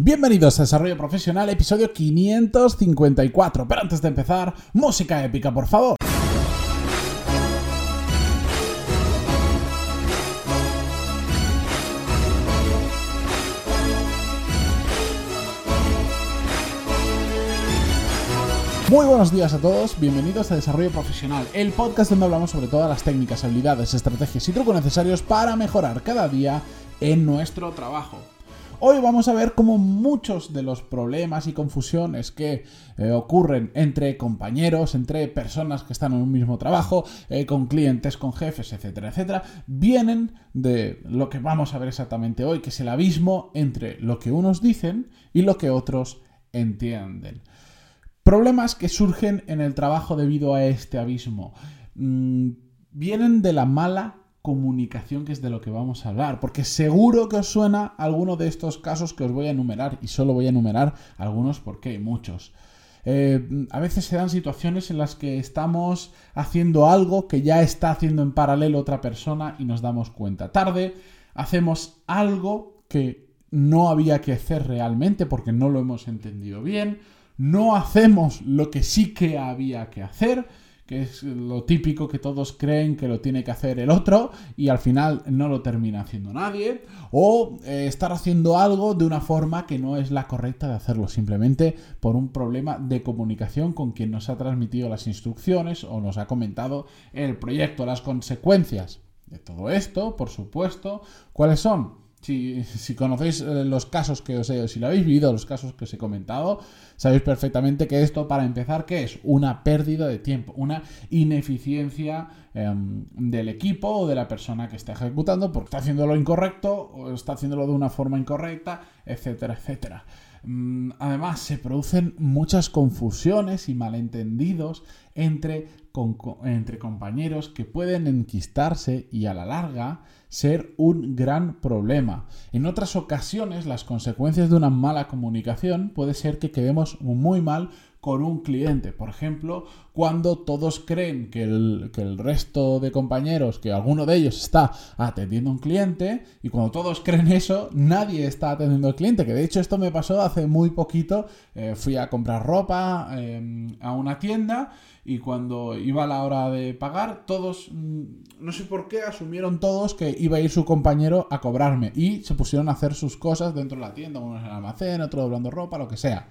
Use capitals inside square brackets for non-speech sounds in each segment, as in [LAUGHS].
Bienvenidos a Desarrollo Profesional, episodio 554. Pero antes de empezar, música épica, por favor. Muy buenos días a todos, bienvenidos a Desarrollo Profesional, el podcast donde hablamos sobre todas las técnicas, habilidades, estrategias y trucos necesarios para mejorar cada día en nuestro trabajo. Hoy vamos a ver cómo muchos de los problemas y confusiones que eh, ocurren entre compañeros, entre personas que están en un mismo trabajo, eh, con clientes, con jefes, etcétera, etcétera, vienen de lo que vamos a ver exactamente hoy, que es el abismo entre lo que unos dicen y lo que otros entienden. Problemas que surgen en el trabajo debido a este abismo. Mm, vienen de la mala comunicación, que es de lo que vamos a hablar, porque seguro que os suena alguno de estos casos que os voy a enumerar, y solo voy a enumerar algunos porque hay muchos. Eh, a veces se dan situaciones en las que estamos haciendo algo que ya está haciendo en paralelo otra persona y nos damos cuenta. Tarde, hacemos algo que no había que hacer realmente porque no lo hemos entendido bien no hacemos lo que sí que había que hacer, que es lo típico que todos creen que lo tiene que hacer el otro y al final no lo termina haciendo nadie, o eh, estar haciendo algo de una forma que no es la correcta de hacerlo, simplemente por un problema de comunicación con quien nos ha transmitido las instrucciones o nos ha comentado el proyecto, las consecuencias de todo esto, por supuesto, ¿cuáles son? Si, conocéis eh, los casos que os he, si lo habéis vivido, los casos que os he comentado, sabéis perfectamente que esto, para empezar, ¿qué es? Una pérdida de tiempo, una ineficiencia em, del equipo o de la persona que está ejecutando porque está haciendo lo incorrecto o está haciéndolo de una forma incorrecta, etcétera, etcétera. Mm, además, se producen muchas confusiones y malentendidos entre, entre compañeros que pueden enquistarse y a la larga ser un gran problema. En otras ocasiones, las consecuencias de una mala comunicación puede ser que quedemos muy mal con un cliente. Por ejemplo, cuando todos creen que el, que el, resto de compañeros, que alguno de ellos está atendiendo a un cliente, y cuando todos creen eso, nadie está atendiendo al cliente. Que de hecho esto me pasó hace muy poquito. Eh, fui a comprar ropa em, a una tienda y cuando iba la hora de pagar, todos, mm, no sé por qué, asumieron todos que iba a ir su compañero a cobrarme y se pusieron a hacer sus cosas dentro de la tienda, uno en el almacén, otro doblando ropa, lo que sea.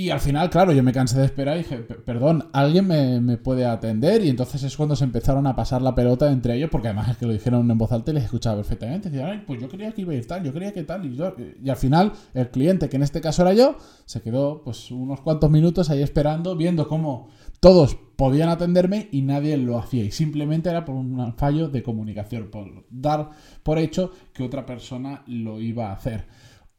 Y al final, claro, yo me cansé de esperar y dije, perdón, alguien me, puede atender. Y entonces es cuando se empezaron a pasar la pelota entre ellos, porque además es que lo dijeron en voz alta y les escuchaba perfectamente. Decían, pues yo quería que iba a ir tal, yo quería que tal. Y, yo, y al final, el cliente, que en este caso era yo, se quedó pues unos cuantos minutos ahí esperando, viendo cómo todos podían atenderme y nadie lo hacía. Y simplemente era por un fallo de comunicación, por dar por hecho que otra persona lo iba a hacer.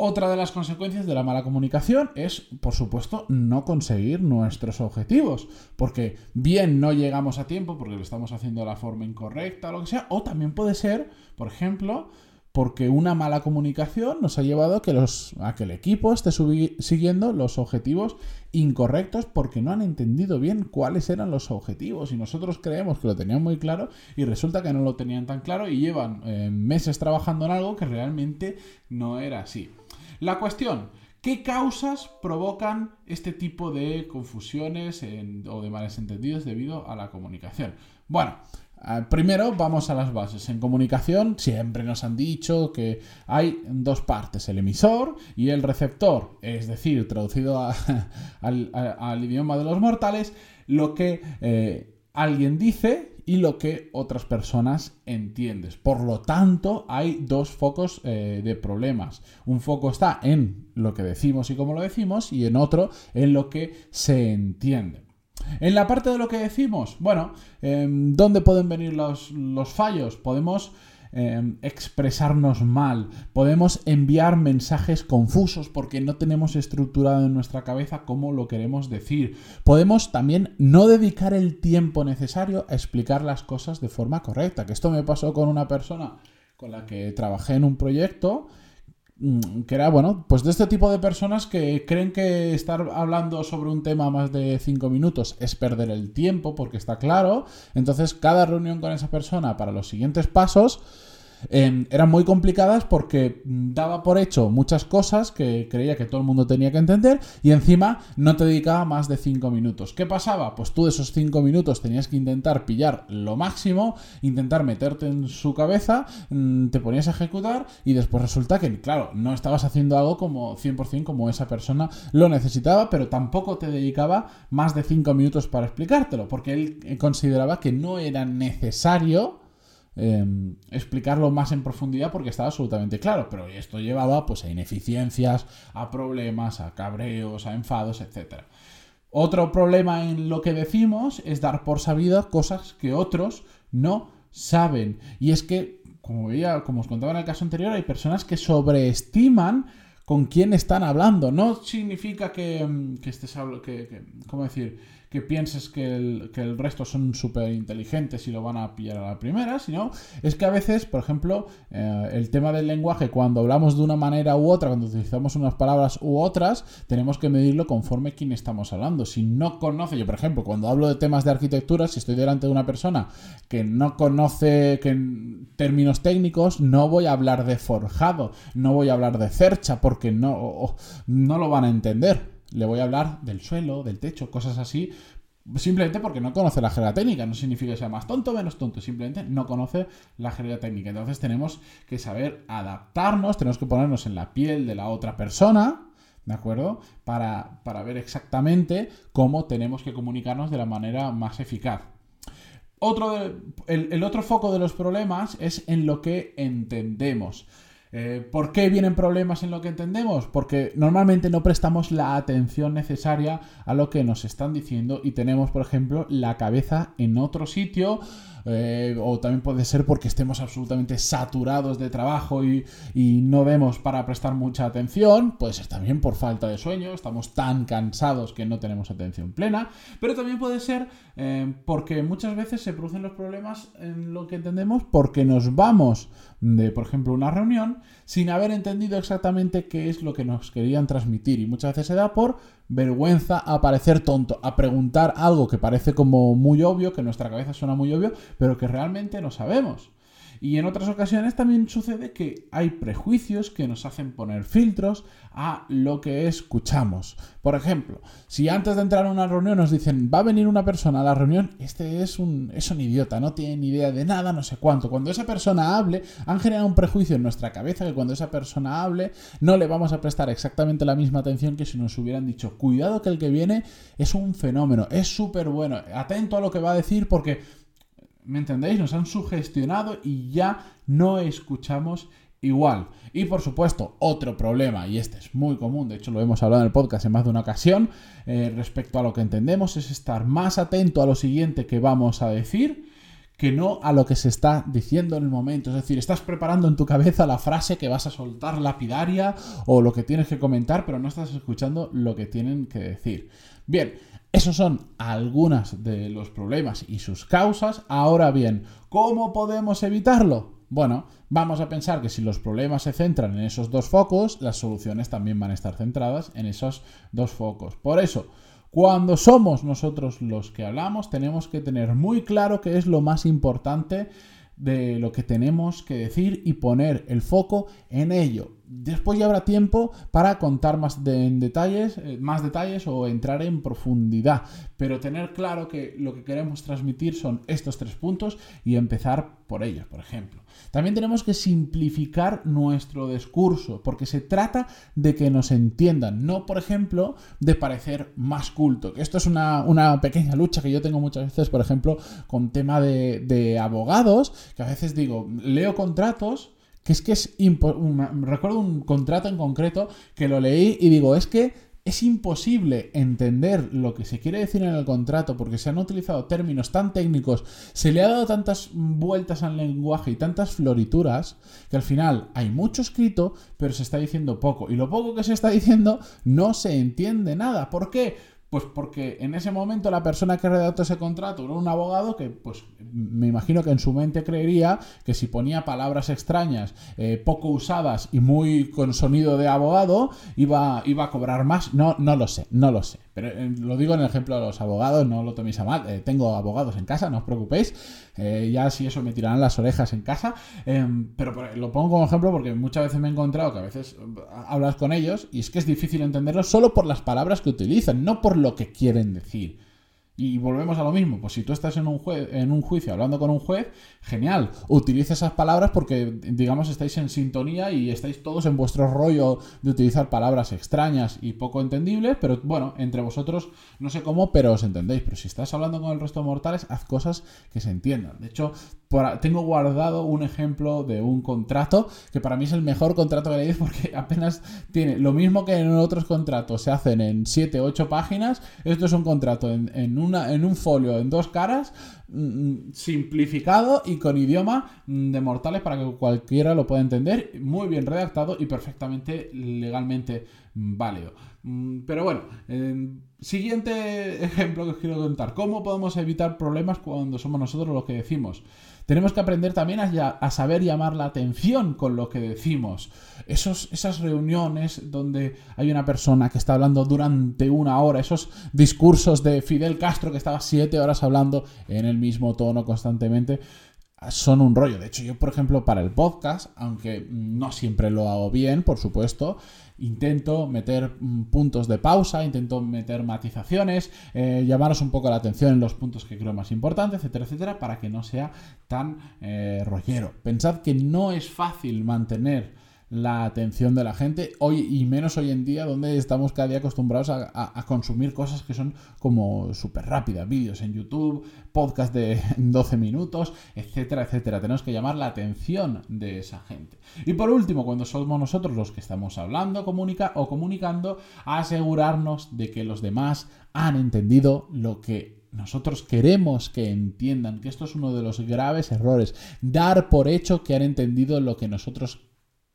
Otra de las consecuencias de la mala comunicación es, por supuesto, no conseguir nuestros objetivos, porque bien no llegamos a tiempo porque lo estamos haciendo de la forma incorrecta o lo que sea, o también puede ser, por ejemplo, porque una mala comunicación nos ha llevado a que, el equipo esté siguiendo los objetivos incorrectos porque no han entendido bien cuáles eran los objetivos y nosotros creemos que lo tenían muy claro y resulta que no lo tenían tan claro y llevan eh, meses trabajando en algo que realmente no era así. La cuestión, ¿qué causas provocan este tipo de confusiones o de malentendidos debido a la comunicación? Bueno, eh, Primero vamos a las bases. En comunicación siempre nos han dicho que hay dos partes, el emisor y el receptor, es decir, traducido [LAUGHS] al, idioma de los mortales, lo que eh, alguien dice y lo que otras personas entiendes. Por lo tanto, hay dos focos eh, de problemas. Un foco está en lo que decimos y cómo lo decimos y en otro en lo que se entiende. En la parte de lo que decimos, bueno, em, ¿dónde pueden venir los, los fallos? Podemos Em, expresarnos mal, podemos enviar mensajes confusos porque no tenemos estructurado en nuestra cabeza cómo lo queremos decir. Podemos también no dedicar el tiempo necesario a explicar las cosas de forma correcta, que esto me pasó con una persona con la que trabajé en un proyecto que era, bueno, pues de este tipo de personas que creen que estar hablando sobre un tema más de cinco minutos es perder el tiempo, porque está claro. Entonces, cada reunión con esa persona para los siguientes pasos em, eran muy complicadas porque daba por hecho muchas cosas que creía que todo el mundo tenía que entender y encima no te dedicaba más de 5 minutos. ¿Qué pasaba? Pues tú de esos 5 minutos tenías que intentar pillar lo máximo, intentar meterte en su cabeza, mm, te ponías a ejecutar y después resulta que, claro, no estabas haciendo algo como 100% como esa persona lo necesitaba, pero tampoco te dedicaba más de 5 minutos para explicártelo, porque él consideraba que no era necesario Em, explicarlo más en profundidad porque estaba absolutamente claro, pero esto llevaba pues a ineficiencias, a problemas, a cabreos, a enfados, etc. Otro problema en lo que decimos es dar por sabidas cosas que otros no saben. Y es que, como veía, como os contaba en el caso anterior, hay personas que sobreestiman con quién están hablando. No significa que, em, que estés hablando, que, ¿cómo decir? Que pienses que el, que el resto son súper inteligentes y lo van a pillar a la primera, sino es que a veces, por ejemplo, eh, el tema del lenguaje, cuando hablamos de una manera u otra, cuando utilizamos unas palabras u otras, tenemos que medirlo conforme quién estamos hablando. Si no conoce, yo por ejemplo, cuando hablo de temas de arquitectura, si estoy delante de una persona que no conoce términos técnicos, no voy a hablar de forjado, no voy a hablar de cercha, porque no, no lo van a entender le voy a hablar del suelo, del techo, cosas así, simplemente porque no conoce la jerga técnica. No significa que sea más tonto o menos tonto, simplemente no conoce la jerga técnica. Entonces tenemos que saber adaptarnos, tenemos que ponernos en la piel de la otra persona. ¿De acuerdo? Para, para ver exactamente cómo tenemos que comunicarnos de la manera más eficaz. Otro el otro foco de los problemas es en lo que entendemos. Eh, ¿Por qué vienen problemas en lo que entendemos? Porque normalmente no prestamos la atención necesaria a lo que nos están diciendo y tenemos, por ejemplo, la cabeza en otro sitio eh, o también puede ser porque estemos absolutamente saturados de trabajo y, no vemos para prestar mucha atención, puede ser también por falta de sueño, estamos tan cansados que no tenemos atención plena, pero también puede ser eh, porque muchas veces se producen los problemas en lo que entendemos porque nos vamos de, por ejemplo, una reunión sin haber entendido exactamente qué es lo que nos querían transmitir y muchas veces se da por vergüenza a parecer tonto, a preguntar algo que parece como muy obvio, que en nuestra cabeza suena muy obvio, pero que realmente no sabemos. Y en otras ocasiones también sucede que hay prejuicios que nos hacen poner filtros a lo que escuchamos. Por ejemplo, si antes de entrar a una reunión nos dicen va a venir una persona a la reunión, este es un, es un idiota, no tiene ni idea de nada, no sé cuánto. Cuando esa persona hable, han generado un prejuicio en nuestra cabeza que cuando esa persona hable no le vamos a prestar exactamente la misma atención que si nos hubieran dicho cuidado que el que viene es un fenómeno, es súper bueno, atento a lo que va a decir porque ¿Me entendéis? Nos han sugestionado y ya no escuchamos igual. Y por supuesto, otro problema, y este es muy común, de hecho lo hemos hablado en el podcast en más de una ocasión, eh, respecto a lo que entendemos, es estar más atento a lo siguiente que vamos a decir que no a lo que se está diciendo en el momento. Es decir, estás preparando en tu cabeza la frase que vas a soltar lapidaria o lo que tienes que comentar, pero no estás escuchando lo que tienen que decir. Bien, esos son algunos de los problemas y sus causas. Ahora bien, ¿cómo podemos evitarlo? Bueno, vamos a pensar que si los problemas se centran en esos dos focos, las soluciones también van a estar centradas en esos dos focos. Por eso, cuando somos nosotros los que hablamos, tenemos que tener muy claro qué es lo más importante de lo que tenemos que decir y poner el foco en ello. Después ya habrá tiempo para contar más detalles, eh, más detalles o entrar en profundidad, pero tener claro que lo que queremos transmitir son estos tres puntos y empezar por ellos, por ejemplo. También tenemos que simplificar nuestro discurso, porque se trata de que nos entiendan, no, por ejemplo, de parecer más culto. Esto es una, pequeña lucha que yo tengo muchas veces, por ejemplo, con tema de, de abogados, que a veces digo, leo contratos que es que es recuerdo un contrato en concreto que lo leí y digo, es que es imposible entender lo que se quiere decir en el contrato porque se han utilizado términos tan técnicos, se le ha dado tantas vueltas al lenguaje y tantas florituras que al final hay mucho escrito, pero se está diciendo poco. Y lo poco que se está diciendo no se entiende nada. ¿Por qué? Pues porque en ese momento la persona que redactó ese contrato era un abogado que, pues, me imagino que en su mente creería que si ponía palabras extrañas, eh, poco usadas y muy con sonido de abogado, iba, iba a cobrar más. No, no lo sé, no lo sé. Pero eh, lo digo en el ejemplo de los abogados, no lo toméis a mal. Eh, tengo abogados en casa, no os preocupéis. ya si eso me tirarán las orejas en casa. Em, pero lo pongo como ejemplo porque muchas veces me he encontrado que a veces hablas con ellos y es que es difícil entenderlo solo por las palabras que utilizan, no por lo que quieren decir. Y volvemos a lo mismo, pues si tú estás en un, en un juicio hablando con un juez, genial, utiliza esas palabras porque, digamos, estáis en sintonía y estáis todos en vuestro rollo de utilizar palabras extrañas y poco entendibles, pero bueno, entre vosotros no sé cómo, pero os entendéis. Pero si estás hablando con el resto de mortales, haz cosas que se entiendan. De hecho, tengo guardado un ejemplo de un contrato que para mí es el mejor contrato que leí porque [LAUGHS] apenas tiene lo mismo que en otros contratos se hacen en 7 o 8 páginas. Esto es un contrato en, una, en un folio en dos caras, simplificado y con idioma mm, de mortales para que cualquiera lo pueda entender. Muy bien redactado y perfectamente legalmente válido. Pero bueno, siguiente ejemplo que os quiero contar. ¿Cómo podemos evitar problemas cuando somos nosotros los que decimos? Tenemos que aprender también a, saber llamar la atención con lo que decimos. Esos, esas reuniones donde hay una persona que está hablando durante una hora, esos discursos de Fidel Castro que estaba siete horas hablando en el mismo tono constantemente son un rollo. De hecho, yo, por ejemplo, para el podcast, aunque no siempre lo hago bien, por supuesto, intento meter mm, puntos de pausa, intento meter matizaciones, eh, llamaros un poco la atención en los puntos que creo más importantes, etcétera, etcétera, para que no sea tan eh, rollero. Pensad que no es fácil mantener la atención de la gente, hoy y menos hoy en día, donde estamos cada día acostumbrados a, consumir cosas que son como súper rápidas, vídeos en YouTube, podcast de 12 minutos, etcétera, etcétera. Tenemos que llamar la atención de esa gente. Y por último, cuando somos nosotros los que estamos hablando comunica o comunicando, asegurarnos de que los demás han entendido lo que nosotros queremos que entiendan, que esto es uno de los graves errores, dar por hecho que han entendido lo que nosotros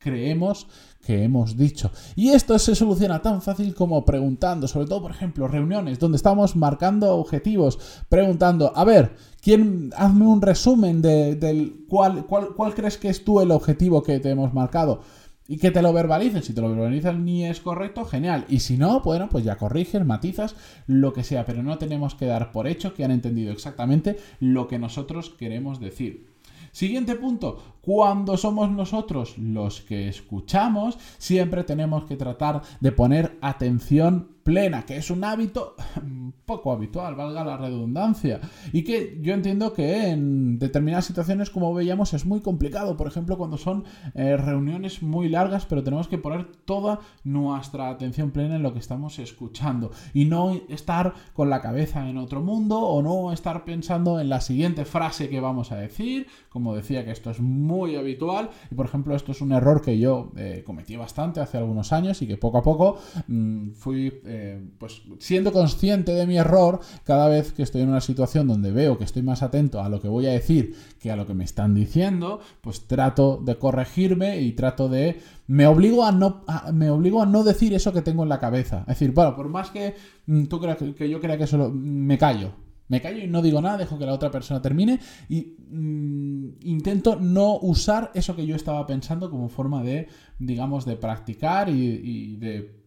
creemos que hemos dicho. Y esto se soluciona tan fácil como preguntando, sobre todo, por ejemplo, reuniones donde estamos marcando objetivos, preguntando, a ver, ¿quién, hazme un resumen de, del cuál, cuál, cuál crees que es tú el objetivo que te hemos marcado. Y que te lo verbalicen. Si te lo verbalizan ni es correcto, genial. Y si no, bueno, pues ya corriges, matizas, lo que sea. Pero no tenemos que dar por hecho que han entendido exactamente lo que nosotros queremos decir. Siguiente punto, cuando somos nosotros los que escuchamos, siempre tenemos que tratar de poner atención plena, que es un hábito [LAUGHS] poco habitual, valga la redundancia, y que yo entiendo que en determinadas situaciones, como veíamos, es muy complicado, por ejemplo, cuando son eh, reuniones muy largas, pero tenemos que poner toda nuestra atención plena en lo que estamos escuchando. Y no estar con la cabeza en otro mundo o no estar pensando en la siguiente frase que vamos a decir, como decía que esto es muy habitual, y por ejemplo, esto es un error que yo eh, cometí bastante hace algunos años y que poco a poco mm, fui... Eh, pues siendo consciente de mi error, cada vez que estoy en una situación donde veo que estoy más atento a lo que voy a decir que a lo que me están diciendo, pues trato de corregirme y trato de... Me obligo a no, me obligo a no decir eso que tengo en la cabeza. Es decir, bueno, por más que mm, tú creas que yo crea que solo me callo, me callo y no digo nada, dejo que la otra persona termine y mm, intento no usar eso que yo estaba pensando como forma de, digamos, de practicar y de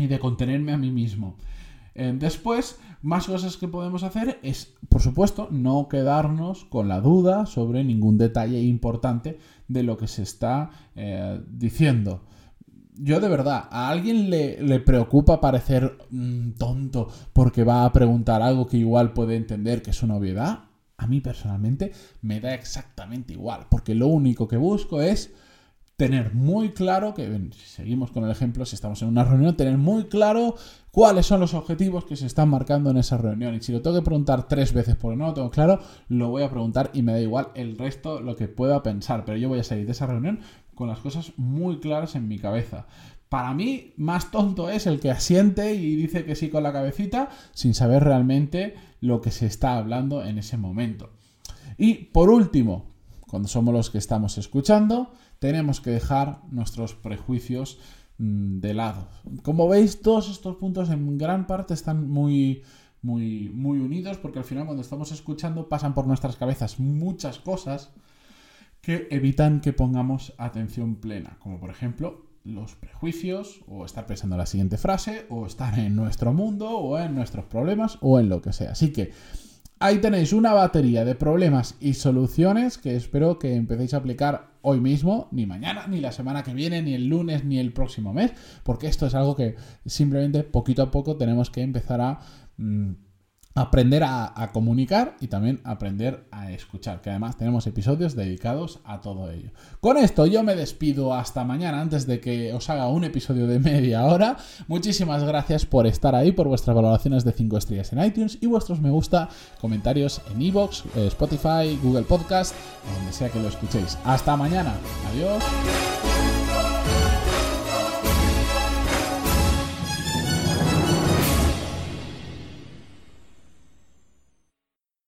y de contenerme a mí mismo. Eh, después, más cosas que podemos hacer es, por supuesto, no quedarnos con la duda sobre ningún detalle importante de lo que se está eh, diciendo. Yo de verdad, ¿a alguien le, preocupa parecer mm, tonto porque va a preguntar algo que igual puede entender que es una obviedad? A mí personalmente me da exactamente igual, porque lo único que busco es tener muy claro, que si seguimos con el ejemplo, si estamos en una reunión, tener muy claro cuáles son los objetivos que se están marcando en esa reunión. Y si lo tengo que preguntar tres veces porque no lo tengo claro, lo voy a preguntar y me da igual el resto, lo que pueda pensar. Pero yo voy a salir de esa reunión con las cosas muy claras en mi cabeza. Para mí, más tonto es el que asiente y dice que sí con la cabecita sin saber realmente lo que se está hablando en ese momento. Y por último, cuando somos los que estamos escuchando, tenemos que dejar nuestros prejuicios mm, de lado. Como veis, todos estos puntos en gran parte están muy, muy, muy unidos porque al final cuando estamos escuchando pasan por nuestras cabezas muchas cosas que evitan que pongamos atención plena, como por ejemplo los prejuicios, o estar pensando en la siguiente frase, o estar en nuestro mundo, o en nuestros problemas, o en lo que sea. Así que ahí tenéis una batería de problemas y soluciones que espero que empecéis a aplicar hoy mismo, ni mañana, ni la semana que viene, ni el lunes, ni el próximo mes, porque esto es algo que simplemente poquito a poco tenemos que empezar a... Mm, aprender a, comunicar y también aprender a escuchar, que además tenemos episodios dedicados a todo ello. Con esto yo me despido hasta mañana antes de que os haga un episodio de media hora. Muchísimas gracias por estar ahí, por vuestras valoraciones de 5 estrellas en iTunes y vuestros me gusta, comentarios en iVoox, eh, Spotify, Google Podcast, donde sea que lo escuchéis. Hasta mañana. Adiós.